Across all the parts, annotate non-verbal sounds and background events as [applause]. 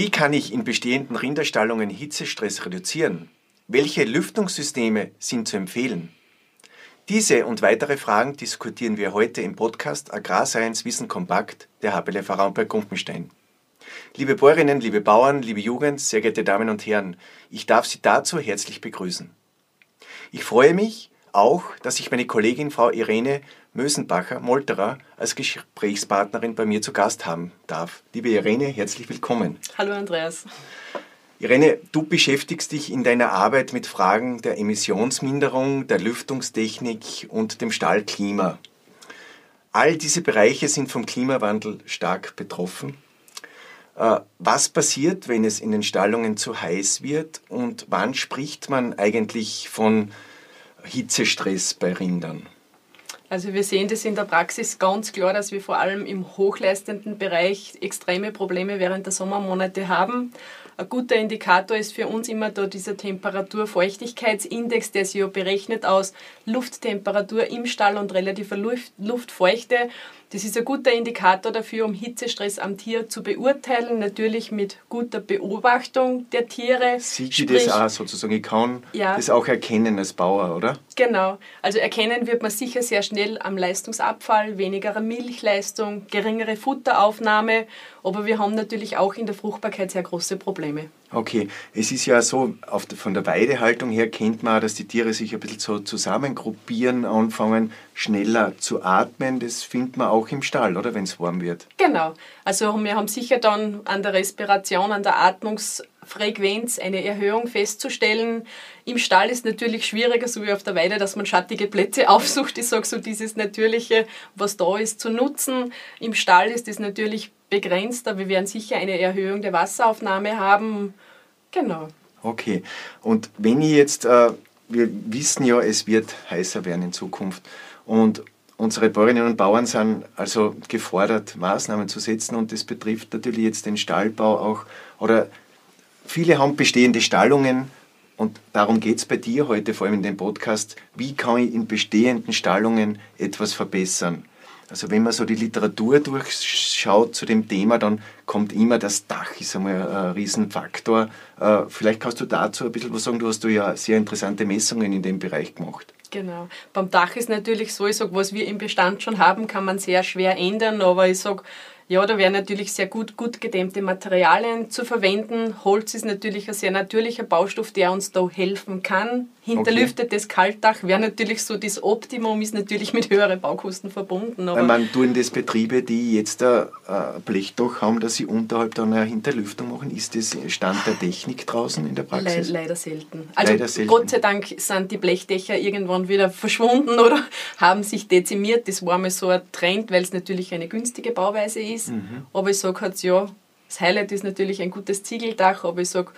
Wie kann ich in bestehenden Rinderstallungen Hitzestress reduzieren? Welche Lüftungssysteme sind zu empfehlen? Diese und weitere Fragen diskutieren wir heute im Podcast Agrarscience Wissen Kompakt der Verein bei Gumpenstein. Liebe Bäuerinnen, liebe Bauern, liebe Jugend, sehr geehrte Damen und Herren, ich darf Sie dazu herzlich begrüßen. Ich freue mich auch, dass ich meine Kollegin Frau Irene Mösenbacher-Molterer als Gesprächspartnerin bei mir zu Gast haben darf. Liebe Irene, herzlich willkommen. Hallo Andreas. Irene, du beschäftigst dich in deiner Arbeit mit Fragen der Emissionsminderung, der Lüftungstechnik und dem Stallklima. All diese Bereiche sind vom Klimawandel stark betroffen. Äh, was passiert, wenn es in den Stallungen zu heiß wird und wann spricht man eigentlich von Hitzestress bei Rindern? Also wir sehen das in der Praxis ganz klar, dass wir vor allem im hochleistenden Bereich extreme Probleme während der Sommermonate haben. Ein guter Indikator ist für uns immer da dieser Temperatur-Feuchtigkeitsindex, der sich ja berechnet aus Lufttemperatur im Stall und relativer Luftfeuchte. Das ist ein guter Indikator dafür, um Hitzestress am Tier zu beurteilen, natürlich mit guter Beobachtung der Tiere. Sieht sie das auch sozusagen? Ich kann ja, das auch erkennen als Bauer, oder? Genau. Also erkennen wird man sicher sehr schnell am Leistungsabfall, weniger Milchleistung, geringere Futteraufnahme, aber wir haben natürlich auch in der Fruchtbarkeit sehr große Probleme. Okay, es ist ja so, von der Weidehaltung her kennt man dass die Tiere sich ein bisschen so zusammengruppieren, anfangen schneller zu atmen. Das findet man auch im Stall, oder wenn es warm wird? Genau. Also wir haben sicher dann an der Respiration, an der Atmungsfrequenz eine Erhöhung festzustellen. Im Stall ist natürlich schwieriger, so wie auf der Weide, dass man schattige Plätze [laughs] aufsucht. Ich sage so, dieses Natürliche, was da ist, zu nutzen. Im Stall ist es natürlich begrenzt, aber wir werden sicher eine Erhöhung der Wasseraufnahme haben. Genau. Okay. Und wenn ich jetzt, äh, wir wissen ja, es wird heißer werden in Zukunft und unsere Bäuerinnen und Bauern sind also gefordert, Maßnahmen zu setzen und das betrifft natürlich jetzt den Stallbau auch oder viele haben bestehende Stallungen und darum geht es bei dir heute, vor allem in dem Podcast, wie kann ich in bestehenden Stallungen etwas verbessern? Also wenn man so die Literatur durchschaut zu dem Thema, dann kommt immer das Dach, ist einmal ein Riesenfaktor. Äh, vielleicht kannst du dazu ein bisschen was sagen, du hast ja sehr interessante Messungen in dem Bereich gemacht. Genau. Beim Dach ist natürlich so, ich sage, was wir im Bestand schon haben, kann man sehr schwer ändern, aber ich sage, ja, da wären natürlich sehr gut, gut gedämmte Materialien zu verwenden. Holz ist natürlich ein sehr natürlicher Baustoff, der uns da helfen kann. Hinterlüftetes okay. Kaltdach wäre natürlich so das Optimum, ist natürlich mit höheren Baukosten verbunden. Aber man tun das Betriebe, die jetzt ein Blechdach haben, dass sie unterhalb dann eine Hinterlüftung machen. Ist das Stand der Technik draußen in der Praxis? Le leider selten. Also leider selten. Gott sei Dank sind die Blechdächer irgendwann wieder verschwunden [laughs] oder haben sich dezimiert. Das war mal so ein Trend, weil es natürlich eine günstige Bauweise ist ist. Mhm. Aber ich sage halt, ja, das Highlight ist natürlich ein gutes Ziegeldach, aber ich sage,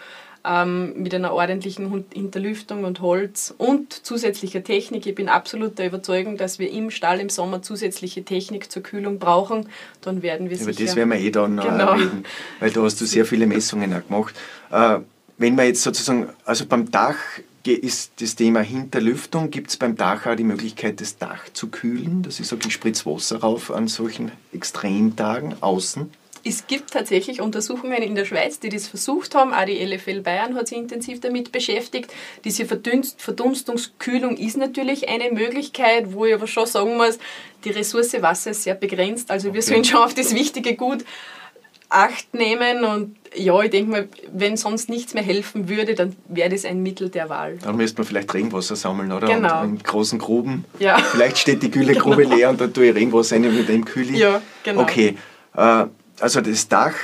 ähm, mit einer ordentlichen Hinterlüftung und Holz und zusätzlicher Technik. Ich bin absolut der Überzeugung, dass wir im Stall im Sommer zusätzliche Technik zur Kühlung brauchen. Dann werden wir Über sicher... das werden wir eh dann genau. reden, weil da hast du sehr viele Messungen auch gemacht. Äh, wenn man jetzt sozusagen, also beim Dach ist das Thema Hinterlüftung. Gibt es beim Dach auch die Möglichkeit, das Dach zu kühlen? Das ist so, ich spritze Wasser rauf an solchen Extremtagen außen. Es gibt tatsächlich Untersuchungen in der Schweiz, die das versucht haben. Auch die LFL Bayern hat sich intensiv damit beschäftigt. Diese Verdunstungskühlung ist natürlich eine Möglichkeit, wo ich aber schon sagen muss, die Ressource Wasser ist sehr begrenzt. Also wir okay. sollen schon auf das wichtige Gut Acht nehmen und ja, ich denke mal, wenn sonst nichts mehr helfen würde, dann wäre das ein Mittel der Wahl. Dann müsste man vielleicht Regenwasser sammeln, oder? Genau. Und in großen Gruben. Ja. Vielleicht steht die Gülegrube [laughs] genau. leer und dann tue ich Regenwasser rein mit dem Kühli. Ja, genau. Okay, äh, also das Dach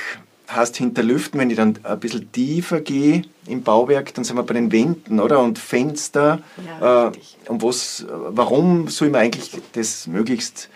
heißt hinterlüften, wenn ich dann ein bisschen tiefer gehe im Bauwerk, dann sind wir bei den Wänden, oder? Und Fenster. Ja, äh, und was, warum soll man eigentlich das möglichst,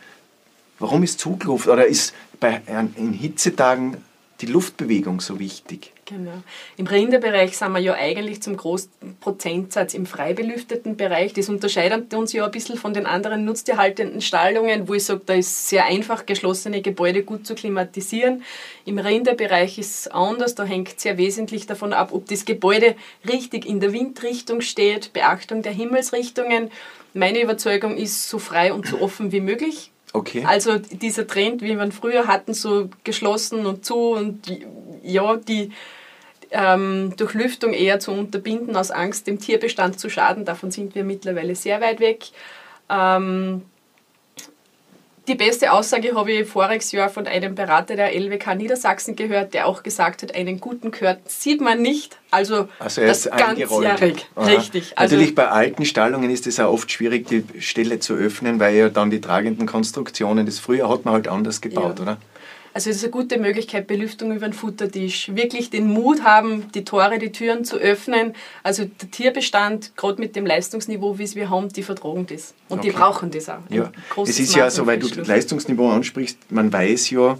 warum ist Zugluft oder ist bei, in Hitzetagen die Luftbewegung so wichtig. Genau. Im Rinderbereich sind wir ja eigentlich zum großen Prozentsatz im frei belüfteten Bereich. Das unterscheidet uns ja ein bisschen von den anderen nutztierhaltenden Stallungen, wo ich sage, da ist sehr einfach, geschlossene Gebäude gut zu klimatisieren. Im Rinderbereich ist es anders, da hängt sehr wesentlich davon ab, ob das Gebäude richtig in der Windrichtung steht, Beachtung der Himmelsrichtungen. Meine Überzeugung ist, so frei und so offen wie möglich. Okay. Also dieser Trend, wie wir früher hatten, so geschlossen und zu und ja, die ähm, Durchlüftung eher zu unterbinden, aus Angst, dem Tierbestand zu schaden. Davon sind wir mittlerweile sehr weit weg. Ähm, die beste Aussage habe ich voriges Jahr von einem Berater der LWK Niedersachsen gehört, der auch gesagt hat, einen guten Kurt sieht man nicht. Also, also er ist das ganzjährig. Richtig. Also Natürlich bei alten Stallungen ist es auch oft schwierig, die Stelle zu öffnen, weil ja dann die tragenden Konstruktionen, das früher hat man halt anders gebaut, ja. oder? Also es ist eine gute Möglichkeit, Belüftung über den Futtertisch. Wirklich den Mut haben, die Tore, die Türen zu öffnen. Also der Tierbestand, gerade mit dem Leistungsniveau, wie es wir haben, die vertragen das. Und okay. die brauchen das auch. Ja. Es ist ja so, weil du das Leistungsniveau ansprichst, man weiß ja,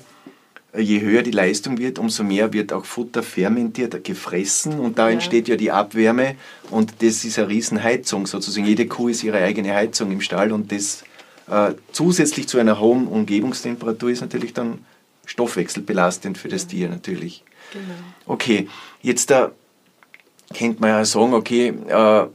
je höher die Leistung wird, umso mehr wird auch Futter fermentiert, gefressen und da ja. entsteht ja die Abwärme und das ist eine Riesenheizung sozusagen. Jede Kuh ist ihre eigene Heizung im Stall und das äh, zusätzlich zu einer hohen Umgebungstemperatur ist natürlich dann stoffwechselbelastend für das Tier natürlich. Genau. Okay, jetzt da könnte man ja sagen, okay, äh,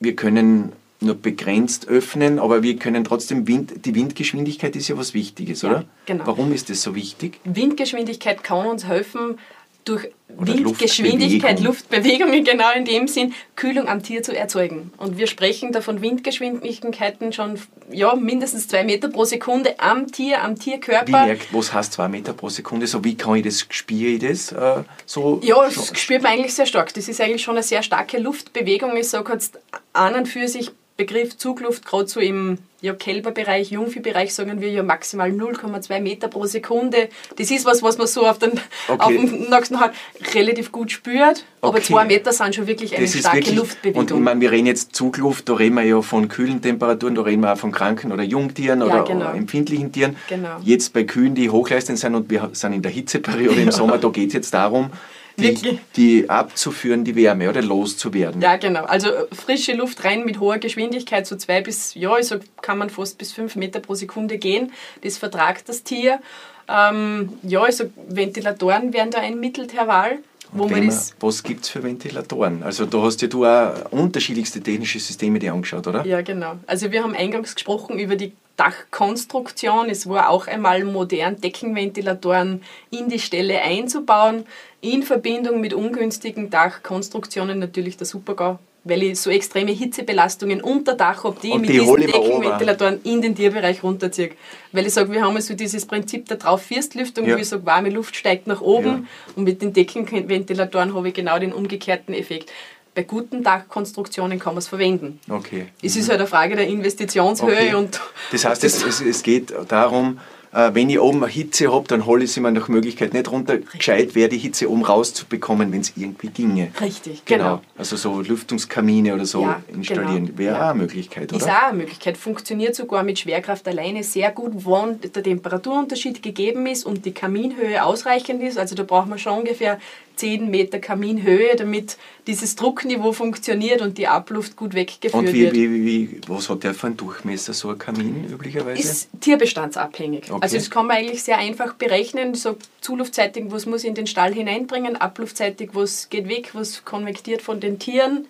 wir können nur begrenzt öffnen, aber wir können trotzdem, Wind, die Windgeschwindigkeit ist ja was Wichtiges, oder? genau. Warum ist das so wichtig? Windgeschwindigkeit kann uns helfen, durch Oder Windgeschwindigkeit, Luftbewegung. Luftbewegungen genau in dem Sinn, Kühlung am Tier zu erzeugen. Und wir sprechen da von Windgeschwindigkeiten schon ja, mindestens zwei Meter pro Sekunde am Tier, am Tierkörper. Wie merkt, was heißt zwei Meter pro Sekunde? So wie kann ich das, spüre ich das? Äh, so ja, das spürt man eigentlich sehr stark. Das ist eigentlich schon eine sehr starke Luftbewegung. Ich sage jetzt an und für sich Begriff Zugluft, gerade so im ja, Kälberbereich, Jungviehbereich, sagen wir ja maximal 0,2 Meter pro Sekunde. Das ist was, was man so auf den, okay. auf den nächsten Halt relativ gut spürt. Aber okay. zwei Meter sind schon wirklich eine das starke wirklich, Luftbewegung. Und ich meine, wir reden jetzt Zugluft, da reden wir ja von kühlen Temperaturen, da reden wir auch von kranken oder Jungtieren ja, oder genau. empfindlichen Tieren. Genau. Jetzt bei Kühen, die hochleistend sind und wir sind in der Hitzeperiode im [laughs] Sommer, da geht es jetzt darum, die, die, abzuführen, die Wärme oder loszuwerden. Ja, genau. Also äh, frische Luft rein mit hoher Geschwindigkeit, so zwei bis, ja, ich kann man fast bis fünf Meter pro Sekunde gehen. Das vertragt das Tier. Ähm, ja, also Ventilatoren wären da ein Mittelterval. Wo man ist was gibt es für Ventilatoren? Also da hast ja du auch unterschiedlichste technische Systeme dir angeschaut, oder? Ja, genau. Also wir haben eingangs gesprochen über die Dachkonstruktion. Es war auch einmal modern, Deckenventilatoren in die Stelle einzubauen, in Verbindung mit ungünstigen Dachkonstruktionen natürlich der Supergau, weil ich so extreme Hitzebelastungen unter Dach habe, die ich mit die diesen Deckenventilatoren in den Tierbereich runterziehe. Weil ich sage, wir haben so dieses Prinzip der Drauf-Firstlüftung, ja. wo ich sage, warme Luft steigt nach oben ja. und mit den Deckenventilatoren habe ich genau den umgekehrten Effekt bei guten Dachkonstruktionen kann man es verwenden. Okay. Es ist halt eine Frage der Investitionshöhe. Okay. Und das heißt, es, es, es geht darum, wenn ich oben eine Hitze habe, dann hole ich sie mir nach Möglichkeit nicht runter. Richtig. Gescheit wäre die Hitze oben rauszubekommen, wenn es irgendwie ginge. Richtig, genau. genau. Also so Lüftungskamine oder so ja, installieren genau. wäre ja. auch eine Möglichkeit, oder? Ist auch eine Möglichkeit. Funktioniert sogar mit Schwerkraft alleine sehr gut, wenn der Temperaturunterschied gegeben ist und die Kaminhöhe ausreichend ist. Also da braucht man schon ungefähr 10 Meter Kaminhöhe, damit dieses Druckniveau funktioniert und die Abluft gut weggeführt und wie, wird. Wie, wie, was hat der für einen Durchmesser, so ein Kamin üblicherweise? Ist tierbestandsabhängig. Okay. Also das kann man eigentlich sehr einfach berechnen. So zuluftseitig, was muss ich in den Stall hineinbringen, abluftseitig, was geht weg, was konvektiert von den Tieren.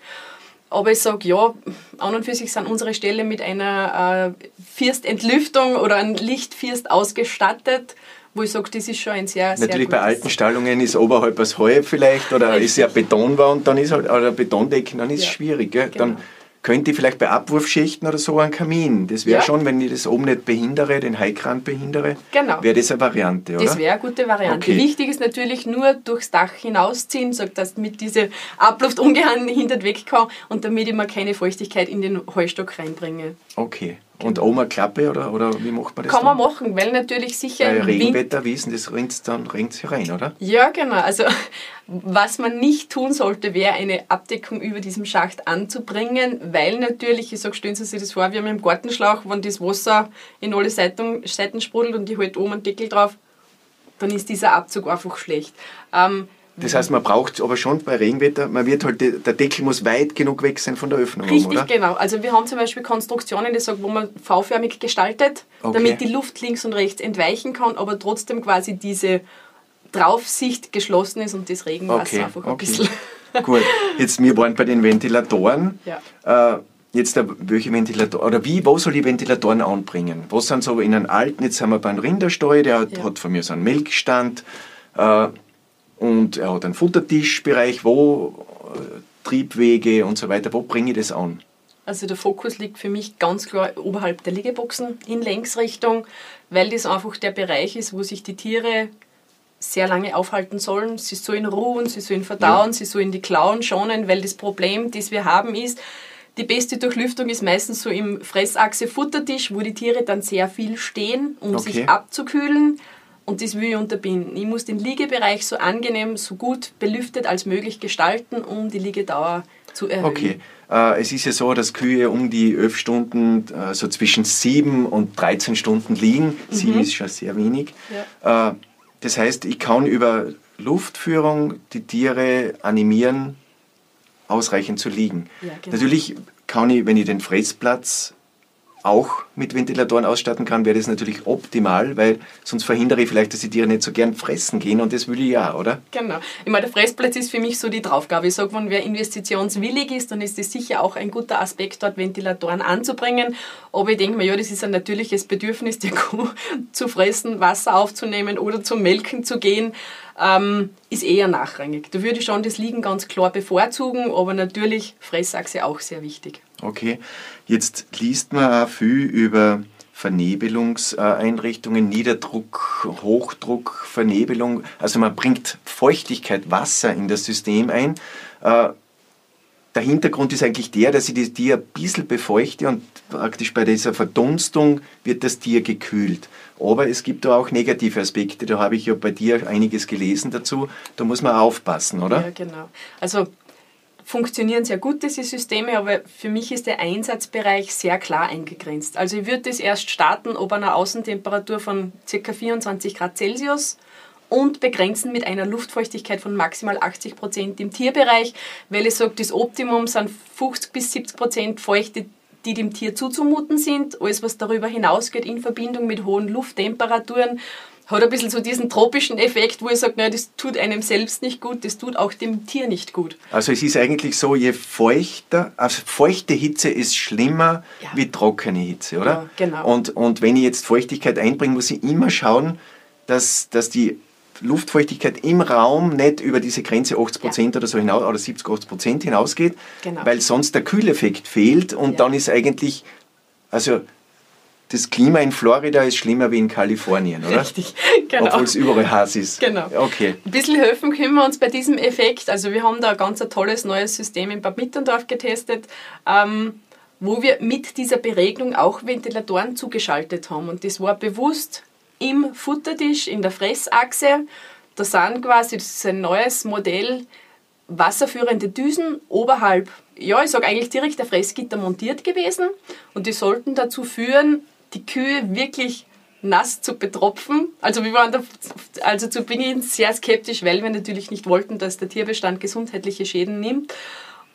Aber ich sage, ja, an und für sich sind unsere Ställe mit einer äh, Firstentlüftung oder einem Lichtfirst ausgestattet wo ich sage, das ist schon ein sehr, Natürlich sehr bei alten Stallungen ist oberhalb das Heu vielleicht oder Richtig. ist ja Betonwand, dann ist halt, oder Betondecken, dann ist es ja. schwierig. Gell? Genau. Dann könnte ich vielleicht bei Abwurfschichten oder so einen Kamin. Das wäre ja. schon, wenn ich das oben nicht behindere, den Heikran behindere, genau. wäre das eine Variante, oder? Das wäre eine gute Variante. Okay. Wichtig ist natürlich nur durchs Dach hinausziehen, so dass mit diese Abluft ungehindert weg kann und damit ich mir keine Feuchtigkeit in den Heustock reinbringe. Okay. Und oben eine Klappe oder, oder wie macht man das? Kann dann? man machen, weil natürlich sicher. Bei Regenwetter wissen, das rinnt dann rinnt hier rein, oder? Ja, genau. Also was man nicht tun sollte, wäre eine Abdeckung über diesem Schacht anzubringen, weil natürlich, ich sage, stellen Sie sich das vor, wir haben im Gartenschlauch, wenn das Wasser in alle Seiten, Seiten sprudelt und ich halte oben einen Deckel drauf, dann ist dieser Abzug einfach schlecht. Ähm, das heißt, man braucht aber schon bei Regenwetter, man wird halt, der Deckel muss weit genug weg sein von der Öffnung. Richtig, oder? genau. Also wir haben zum Beispiel Konstruktionen, die sagen, wo man V-förmig gestaltet, okay. damit die Luft links und rechts entweichen kann, aber trotzdem quasi diese Draufsicht geschlossen ist und das Regenwasser okay. einfach ein okay. bisschen... [laughs] Gut, jetzt wir waren bei den Ventilatoren. Ja. Äh, jetzt welche Ventilatoren, oder wie, wo soll ich Ventilatoren anbringen? Was sind so in einem alten, jetzt sind wir beim Rinderstall, der ja. hat von mir so einen Melkstand. Äh, und er hat einen Futtertischbereich, wo äh, Triebwege und so weiter, wo bringe ich das an? Also der Fokus liegt für mich ganz klar oberhalb der Liegeboxen in Längsrichtung, weil das einfach der Bereich ist, wo sich die Tiere sehr lange aufhalten sollen. Sie sollen ruhen, sie sollen verdauen, ja. sie sollen die Klauen schonen, weil das Problem, das wir haben, ist, die beste Durchlüftung ist meistens so im Fressachse-Futtertisch, wo die Tiere dann sehr viel stehen, um okay. sich abzukühlen. Und das will ich unterbinden. Ich muss den Liegebereich so angenehm, so gut belüftet als möglich gestalten, um die Liegedauer zu erhöhen. Okay. Äh, es ist ja so, dass Kühe um die 11 Stunden, äh, so zwischen 7 und 13 Stunden liegen. Mhm. 7 ist schon sehr wenig. Ja. Äh, das heißt, ich kann über Luftführung die Tiere animieren, ausreichend zu liegen. Ja, genau. Natürlich kann ich, wenn ich den Fressplatz auch mit Ventilatoren ausstatten kann, wäre das natürlich optimal, weil sonst verhindere ich vielleicht, dass die Tiere nicht so gern fressen gehen und das will ich ja, oder? Genau. Ich meine, der Fressplatz ist für mich so die Draufgabe. Ich sage, wenn wer investitionswillig ist, dann ist das sicher auch ein guter Aspekt, dort Ventilatoren anzubringen. Aber ich denke mir, ja, das ist ein natürliches Bedürfnis der Kuh, [laughs] zu fressen, Wasser aufzunehmen oder zum Melken zu gehen ähm, ist eher nachrangig. Da würde ich schon das Liegen ganz klar bevorzugen, aber natürlich Fressachse auch sehr wichtig. Okay, jetzt liest man auch viel über Vernebelungseinrichtungen, Niederdruck, Hochdruck, Vernebelung. Also man bringt Feuchtigkeit, Wasser in das System ein. Äh, der Hintergrund ist eigentlich der, dass ich das Tier ein bisschen befeuchte und praktisch bei dieser Verdunstung wird das Tier gekühlt. Aber es gibt da auch negative Aspekte, da habe ich ja bei dir einiges gelesen dazu. Da muss man aufpassen, oder? Ja, genau. Also funktionieren sehr gut diese Systeme, aber für mich ist der Einsatzbereich sehr klar eingegrenzt. Also ich würde das erst starten ob einer Außentemperatur von ca. 24 Grad Celsius und begrenzen mit einer Luftfeuchtigkeit von maximal 80 Prozent im Tierbereich, weil ich sage, das Optimum sind 50 bis 70 Prozent Feuchte, die dem Tier zuzumuten sind. Alles, was darüber hinausgeht in Verbindung mit hohen Lufttemperaturen, hat ein bisschen so diesen tropischen Effekt, wo ich sage, naja, das tut einem selbst nicht gut, das tut auch dem Tier nicht gut. Also es ist eigentlich so, je feuchter, also feuchte Hitze ist schlimmer ja. wie trockene Hitze, oder? Ja, genau. Und, und wenn ich jetzt Feuchtigkeit einbringe, muss ich immer schauen, dass, dass die Luftfeuchtigkeit im Raum nicht über diese Grenze 80 ja. oder so hinaus oder 70, 80 hinausgeht, genau. weil sonst der Kühleffekt fehlt und ja. dann ist eigentlich, also das Klima in Florida ist schlimmer wie in Kalifornien, oder? Richtig, [laughs] genau. Obwohl es überall heiß ist. Genau. Okay. Ein bisschen helfen können wir uns bei diesem Effekt. Also wir haben da ein ganz tolles neues System in Bad Mitterndorf getestet. Ähm, wo wir mit dieser Beregnung auch Ventilatoren zugeschaltet haben. Und das war bewusst im Futtertisch, in der Fressachse. Da sind quasi, das ist ein neues Modell, wasserführende Düsen oberhalb, ja, ich sage eigentlich direkt der Fressgitter montiert gewesen. Und die sollten dazu führen, die Kühe wirklich nass zu betropfen. Also wir waren da, also zu Beginn sehr skeptisch, weil wir natürlich nicht wollten, dass der Tierbestand gesundheitliche Schäden nimmt.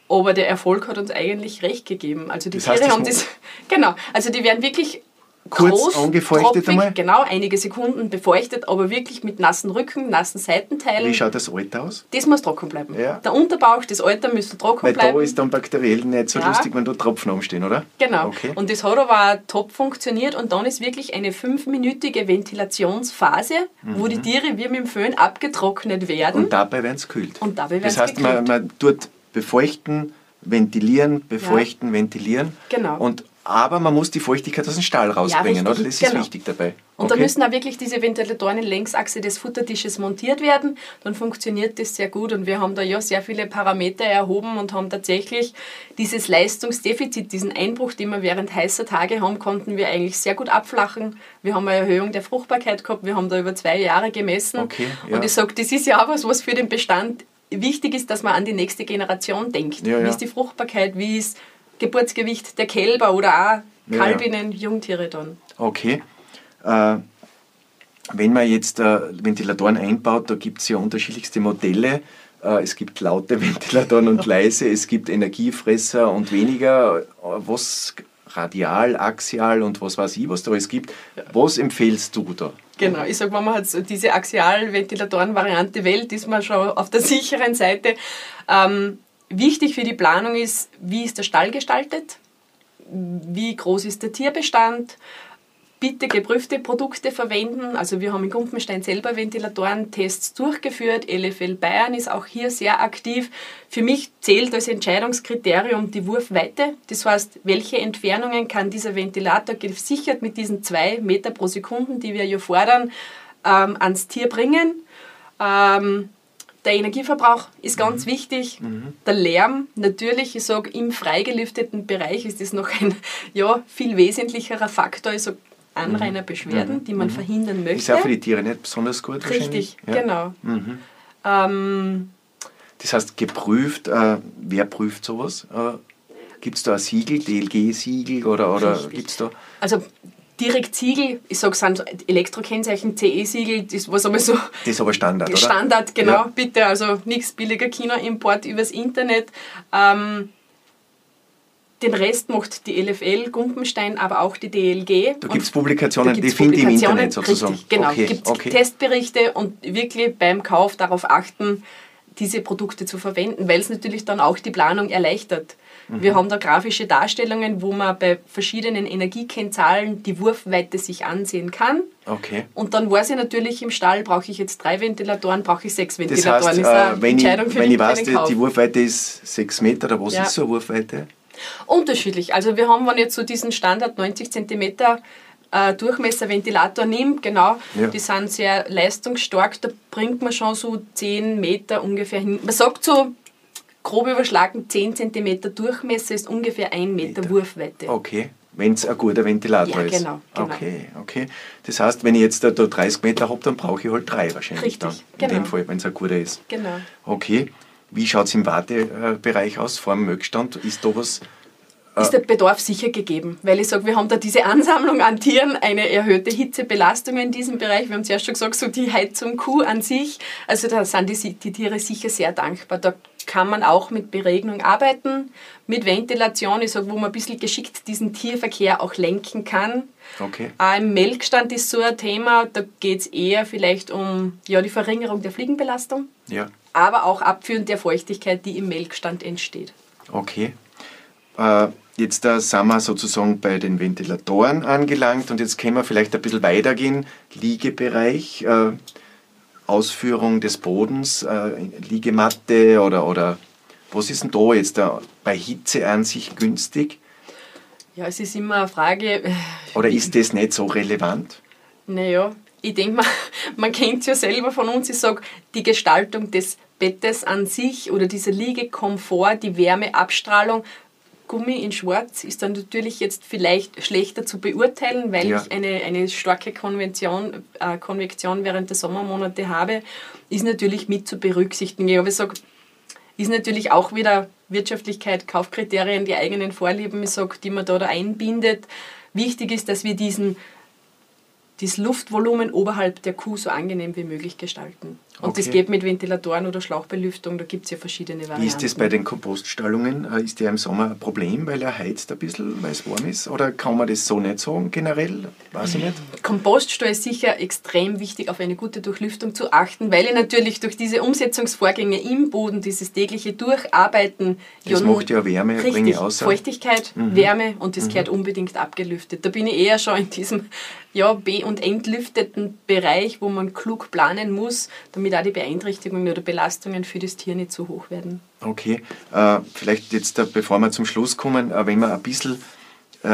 Aber der Erfolg hat uns eigentlich recht gegeben. Also die das heißt, Tiere haben das, [laughs] genau, also die werden wirklich kurz groß, angefeuchtet tropfig, einmal? Genau, einige Sekunden befeuchtet, aber wirklich mit nassen Rücken, nassen Seitenteilen. Wie schaut das Alter aus? Das muss trocken bleiben. Ja. Der Unterbauch, das Alter müsste trocken Weil bleiben. Weil da ist dann bakteriell nicht so ja. lustig, wenn da Tropfen umstehen, oder? Genau. Okay. Und das hat aber top funktioniert und dann ist wirklich eine fünfminütige Ventilationsphase, mhm. wo die Tiere wie mit dem Föhn abgetrocknet werden. Und dabei werden sie kühlt. Und dabei werden Das heißt, man, man tut befeuchten, ventilieren, befeuchten, ja. ventilieren. Genau. Und aber man muss die Feuchtigkeit aus dem Stahl rausbringen, ja, oder? Das ist genau. wichtig dabei. Und okay. da müssen auch wirklich diese Ventilatoren in Längsachse des Futtertisches montiert werden. Dann funktioniert das sehr gut. Und wir haben da ja sehr viele Parameter erhoben und haben tatsächlich dieses Leistungsdefizit, diesen Einbruch, den wir während heißer Tage haben, konnten wir eigentlich sehr gut abflachen. Wir haben eine Erhöhung der Fruchtbarkeit gehabt. Wir haben da über zwei Jahre gemessen. Okay, ja. Und ich sage, das ist ja auch was, was für den Bestand wichtig ist, dass man an die nächste Generation denkt. Ja, wie ist die Fruchtbarkeit? Wie ist Geburtsgewicht der Kälber oder auch Kalbinnen, ja. Jungtiere dann. Okay. Äh, wenn man jetzt äh, Ventilatoren einbaut, da gibt es ja unterschiedlichste Modelle. Äh, es gibt laute [laughs] Ventilatoren und leise, es gibt Energiefresser und weniger. Was radial, axial und was weiß ich, was da alles gibt. Was empfehlst du da? Genau, ich sage, wenn man halt diese Axial-Ventilatoren-Variante wählt, ist man schon auf der [laughs] sicheren Seite. Ähm, Wichtig für die Planung ist, wie ist der Stall gestaltet, wie groß ist der Tierbestand, bitte geprüfte Produkte verwenden. Also wir haben in Gumpenstein selber Ventilatorentests durchgeführt. LFL Bayern ist auch hier sehr aktiv. Für mich zählt als Entscheidungskriterium die Wurfweite. Das heißt, welche Entfernungen kann dieser Ventilator gesichert mit diesen zwei Meter pro Sekunde, die wir hier fordern, ähm, ans Tier bringen. Ähm, der Energieverbrauch ist ganz mhm. wichtig. Mhm. Der Lärm, natürlich, ich sage, im freigelüfteten Bereich ist das noch ein [laughs] ja, viel wesentlicherer Faktor. Ich sage, Anrainerbeschwerden, mhm. die man mhm. verhindern möchte. Ist auch für die Tiere nicht besonders gut Richtig, ja. genau. Mhm. Ähm, das heißt, geprüft, äh, wer prüft sowas? Äh, gibt es da ein Siegel, DLG-Siegel oder, oder gibt es da... Also direkt Siegel, ich sage, sind Elektrokennzeichen, CE-Siegel, das was einmal so. Das ist aber Standard, oder? Standard, genau, ja. bitte. Also nichts billiger China-Import übers Internet. Ähm, den Rest macht die LFL, Gumpenstein, aber auch die DLG. Da gibt es Publikationen, die finde ich im Internet sozusagen. Richtig, genau, okay, gibt okay. Testberichte und wirklich beim Kauf darauf achten, diese Produkte zu verwenden, weil es natürlich dann auch die Planung erleichtert. Mhm. Wir haben da grafische Darstellungen, wo man bei verschiedenen Energiekennzahlen die Wurfweite sich ansehen kann. Okay. Und dann weiß ich natürlich im Stall, brauche ich jetzt drei Ventilatoren, brauche ich sechs Ventilatoren. Das heißt, äh, wenn, ich, wenn ich weiß, die, die Wurfweite ist sechs Meter, oder was ja. ist so eine Wurfweite? Unterschiedlich. Also wir haben, wenn jetzt so diesen Standard 90 cm äh, Durchmesser nimmt, genau, ja. die sind sehr leistungsstark, da bringt man schon so 10 Meter ungefähr hin. Man sagt so, grob überschlagen, 10 cm Durchmesser ist ungefähr 1 Meter, Meter. Wurfweite. Okay, wenn es ein guter Ventilator ja, ist. Genau, genau. Okay, okay. Das heißt, wenn ich jetzt da 30 Meter habe, dann brauche ich halt drei wahrscheinlich. Richtig, dann, in genau. dem Fall, wenn es ein guter ist. Genau. Okay. Wie schaut es im Wartebereich aus vor dem Möckstand? Ist da was ist der Bedarf sicher gegeben, weil ich sage, wir haben da diese Ansammlung an Tieren, eine erhöhte Hitzebelastung in diesem Bereich. Wir haben zuerst schon gesagt, so die Heizung Kuh an sich, also da sind die, die Tiere sicher sehr dankbar. Da kann man auch mit Beregnung arbeiten, mit Ventilation, ich sage, wo man ein bisschen geschickt diesen Tierverkehr auch lenken kann. Okay. Auch Im Melkstand ist so ein Thema, da geht es eher vielleicht um ja, die Verringerung der Fliegenbelastung, ja. aber auch Abführen der Feuchtigkeit, die im Melkstand entsteht. Okay. Äh, jetzt äh, sind wir sozusagen bei den Ventilatoren angelangt und jetzt können wir vielleicht ein bisschen weitergehen. Liegebereich, äh, Ausführung des Bodens, äh, Liegematte oder, oder was ist denn da jetzt da bei Hitze an sich günstig? Ja, es ist immer eine Frage. Äh, oder ist das nicht so relevant? Naja, ich denke mal, [laughs] man kennt es ja selber von uns. Ich sage, die Gestaltung des Bettes an sich oder dieser Liegekomfort, die Wärmeabstrahlung, Gummi in Schwarz ist dann natürlich jetzt vielleicht schlechter zu beurteilen, weil ja. ich eine, eine starke Konvention, äh, Konvektion während der Sommermonate habe, ist natürlich mit zu berücksichtigen. Ich habe gesagt, ist natürlich auch wieder Wirtschaftlichkeit, Kaufkriterien, die eigenen Vorlieben, ich sag, die man da, da einbindet. Wichtig ist, dass wir diesen, dieses Luftvolumen oberhalb der Kuh so angenehm wie möglich gestalten. Und okay. das geht mit Ventilatoren oder Schlauchbelüftung, da gibt es ja verschiedene Varianten. Wie ist das bei den Kompoststallungen? Äh, ist der im Sommer ein Problem, weil er heizt ein bisschen, weil es warm ist? Oder kann man das so nicht sagen generell? Weiß ich nicht. Kompoststall ist sicher extrem wichtig, auf eine gute Durchlüftung zu achten, weil ich natürlich durch diese Umsetzungsvorgänge im Boden, dieses tägliche Durcharbeiten... Das ja macht ja Wärme, richtig, bringe außer. Feuchtigkeit, mhm. Wärme und das mhm. gehört unbedingt abgelüftet. Da bin ich eher schon in diesem ja, be- und entlüfteten Bereich, wo man klug planen muss, damit damit auch die Beeinträchtigungen oder Belastungen für das Tier nicht so hoch werden. Okay, äh, vielleicht jetzt, äh, bevor wir zum Schluss kommen, äh, wenn wir ein bisschen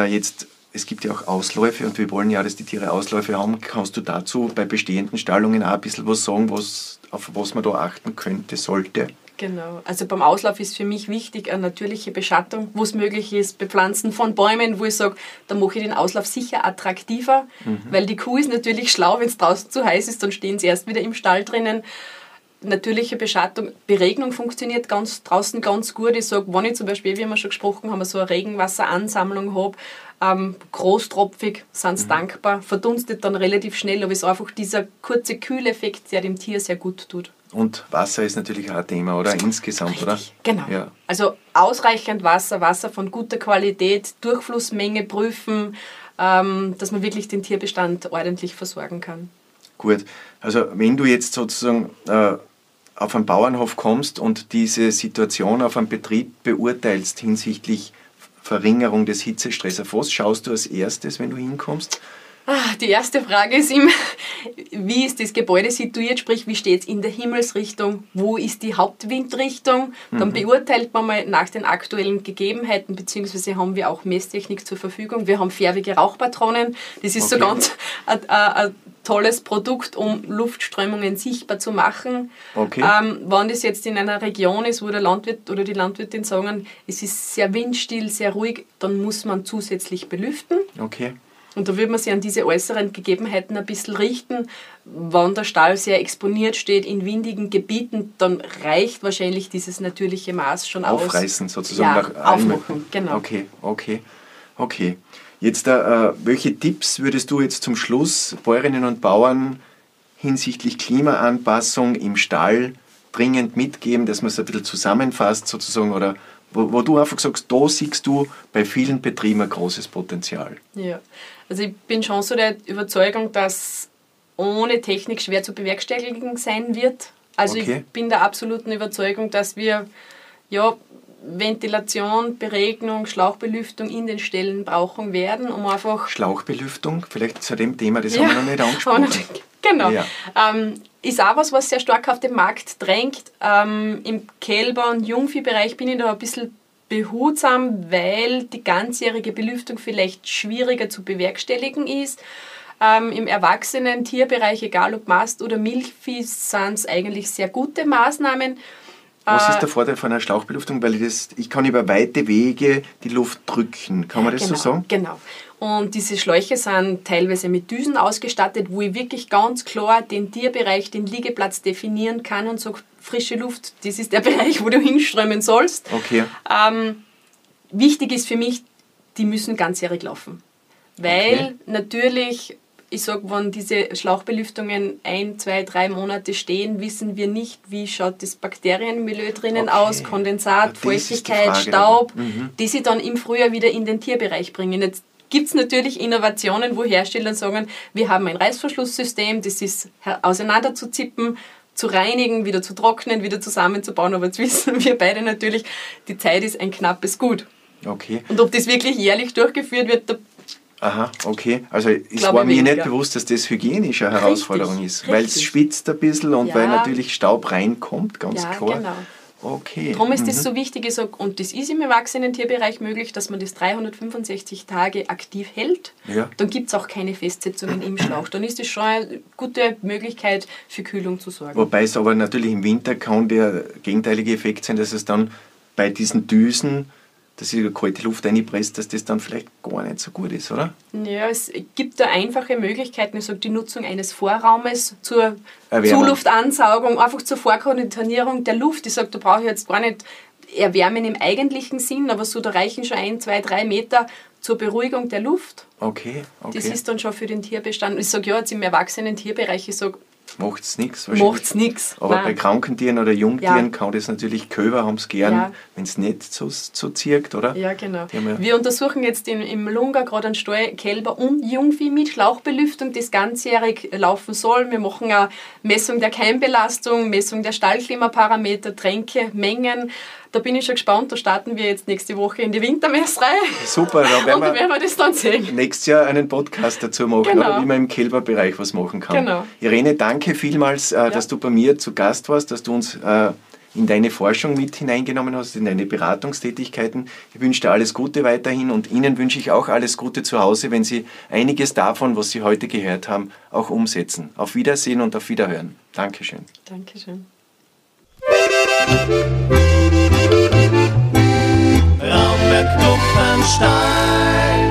jetzt, es gibt ja auch Ausläufe und wir wollen ja, dass die Tiere Ausläufe haben, kannst du dazu bei bestehenden Stallungen auch ein bisschen was sagen, was, auf was man da achten könnte, sollte? Genau. Also beim Auslauf ist für mich wichtig eine natürliche Beschattung, wo es möglich ist, Bepflanzen von Bäumen, wo ich sage, da mache ich den Auslauf sicher attraktiver, mhm. weil die Kuh ist natürlich schlau, wenn es draußen zu heiß ist, dann stehen sie erst wieder im Stall drinnen. Natürliche Beschattung, Beregnung funktioniert ganz, draußen ganz gut. Ich sage, wenn ich zum Beispiel, wie wir schon gesprochen haben, so eine Regenwasseransammlung habe, ähm, großtropfig, sind sie mhm. dankbar, verdunstet dann relativ schnell, aber es ist einfach dieser kurze Kühleffekt, der dem Tier sehr gut tut. Und Wasser ist natürlich auch ein Thema, oder? Insgesamt, Richtig, oder? Genau. Ja. Also ausreichend Wasser, Wasser von guter Qualität, Durchflussmenge prüfen, ähm, dass man wirklich den Tierbestand ordentlich versorgen kann. Gut. Also wenn du jetzt sozusagen äh, auf einen Bauernhof kommst und diese Situation auf einem Betrieb beurteilst hinsichtlich Verringerung des Hitzestresses, was schaust du als erstes, wenn du hinkommst? Ah, die erste Frage ist immer, wie ist das Gebäude situiert, sprich, wie steht es in der Himmelsrichtung, wo ist die Hauptwindrichtung? Dann mhm. beurteilt man mal nach den aktuellen Gegebenheiten, beziehungsweise haben wir auch Messtechnik zur Verfügung. Wir haben färbige Rauchpatronen, das ist okay. so ganz ein tolles Produkt, um Luftströmungen sichtbar zu machen. Okay. Ähm, wenn das jetzt in einer Region ist, wo der Landwirt oder die Landwirtin sagen, es ist sehr windstill, sehr ruhig, dann muss man zusätzlich belüften. Okay. Und da würde man sich an diese äußeren Gegebenheiten ein bisschen richten. Wenn der Stall sehr exponiert steht in windigen Gebieten, dann reicht wahrscheinlich dieses natürliche Maß schon Aufreißen, aus. Aufreißen sozusagen. Ja, nach aufmachen, genau. Okay, okay, okay. Jetzt, äh, welche Tipps würdest du jetzt zum Schluss Bäuerinnen und Bauern hinsichtlich Klimaanpassung im Stall dringend mitgeben, dass man es ein bisschen zusammenfasst sozusagen oder wo, wo, du einfach sagst, da siehst du bei vielen Betrieben ein großes Potenzial. Ja, also ich bin schon so der Überzeugung, dass ohne Technik schwer zu bewerkstelligen sein wird. Also okay. ich bin der absoluten Überzeugung, dass wir ja, Ventilation, Beregnung, Schlauchbelüftung in den Ställen brauchen werden, um einfach... Schlauchbelüftung, vielleicht zu dem Thema, das ja, [laughs] haben wir noch nicht angesprochen. genau. Ja. Ähm, ist auch was, was sehr stark auf den Markt drängt. Ähm, Im Kälber- und Jungviehbereich bin ich da ein bisschen behutsam, weil die ganzjährige Belüftung vielleicht schwieriger zu bewerkstelligen ist. Ähm, Im erwachsenen Tierbereich, egal ob Mast oder Milchvieh, sind es eigentlich sehr gute Maßnahmen. Was ist der Vorteil von einer Schlauchbelüftung? Weil ich, das, ich kann über weite Wege die Luft drücken. Kann man das genau, so sagen? Genau. Und diese Schläuche sind teilweise mit Düsen ausgestattet, wo ich wirklich ganz klar den Tierbereich, den Liegeplatz definieren kann und sage, frische Luft, das ist der [laughs] Bereich, wo du hinströmen sollst. Okay. Ähm, wichtig ist für mich, die müssen ganzjährig laufen. Weil okay. natürlich ich sage, wenn diese Schlauchbelüftungen ein, zwei, drei Monate stehen, wissen wir nicht, wie schaut das Bakterienmilieu drinnen okay. aus, Kondensat, ja, Feuchtigkeit, Staub, mhm. die sie dann im Frühjahr wieder in den Tierbereich bringen. Jetzt gibt es natürlich Innovationen, wo Hersteller sagen, wir haben ein Reißverschlusssystem, das ist auseinanderzuzippen, zu reinigen, wieder zu trocknen, wieder zusammenzubauen. Aber jetzt [laughs] wissen wir beide natürlich, die Zeit ist ein knappes Gut. Okay. Und ob das wirklich jährlich durchgeführt wird, da Aha, okay. Also es Glaube war mir weniger. nicht bewusst, dass das hygienische eine Herausforderung richtig, ist, weil es schwitzt ein bisschen und ja. weil natürlich Staub reinkommt, ganz ja, klar. Genau. Okay. Darum ist mhm. das so wichtig, und das ist im Erwachsenen-Tierbereich möglich, dass man das 365 Tage aktiv hält. Ja. Dann gibt es auch keine Festsetzungen im Schlauch. Dann ist das schon eine gute Möglichkeit, für Kühlung zu sorgen. Wobei es aber natürlich im Winter kann der gegenteilige Effekt sein, dass es dann bei diesen Düsen dass sich kalte Luft reinpresst, dass das dann vielleicht gar nicht so gut ist, oder? Ja, es gibt da einfache Möglichkeiten. Ich sage, die Nutzung eines Vorraumes zur Erwärmung. Zuluftansaugung, einfach zur Vorkonditionierung der Luft. Ich sage, da brauche ich jetzt gar nicht erwärmen im eigentlichen Sinn, aber so, da reichen schon ein, zwei, drei Meter zur Beruhigung der Luft. Okay, okay. Das ist dann schon für den Tierbestand. Ich sage, ja, jetzt im erwachsenen Tierbereich, ich sage, macht es nichts. Macht nichts. Aber Nein. bei kranken Tieren oder Jungtieren ja. kann das natürlich, Köber haben es gern, ja. wenn es nicht so, so zirkt, oder? Ja, genau. Ja Wir untersuchen jetzt in, im Lunga gerade einen Stall Kälber und Jungvieh mit Schlauchbelüftung, das ganzjährig laufen soll. Wir machen eine Messung der Keimbelastung, Messung der Stallklimaparameter, Tränke, Mengen. Da bin ich schon gespannt. Da starten wir jetzt nächste Woche in die Wintermessreihe. Super, da werden, wir, werden wir das dann sehen. Nächstes Jahr einen Podcast dazu machen, genau. oder wie man im Kälberbereich was machen kann. Genau. Irene, danke vielmals, äh, ja. dass du bei mir zu Gast warst, dass du uns äh, in deine Forschung mit hineingenommen hast, in deine Beratungstätigkeiten. Ich wünsche dir alles Gute weiterhin und Ihnen wünsche ich auch alles Gute zu Hause, wenn Sie einiges davon, was Sie heute gehört haben, auch umsetzen. Auf Wiedersehen und auf Wiederhören. Dankeschön. Dankeschön. Raumberg Kuppenstein.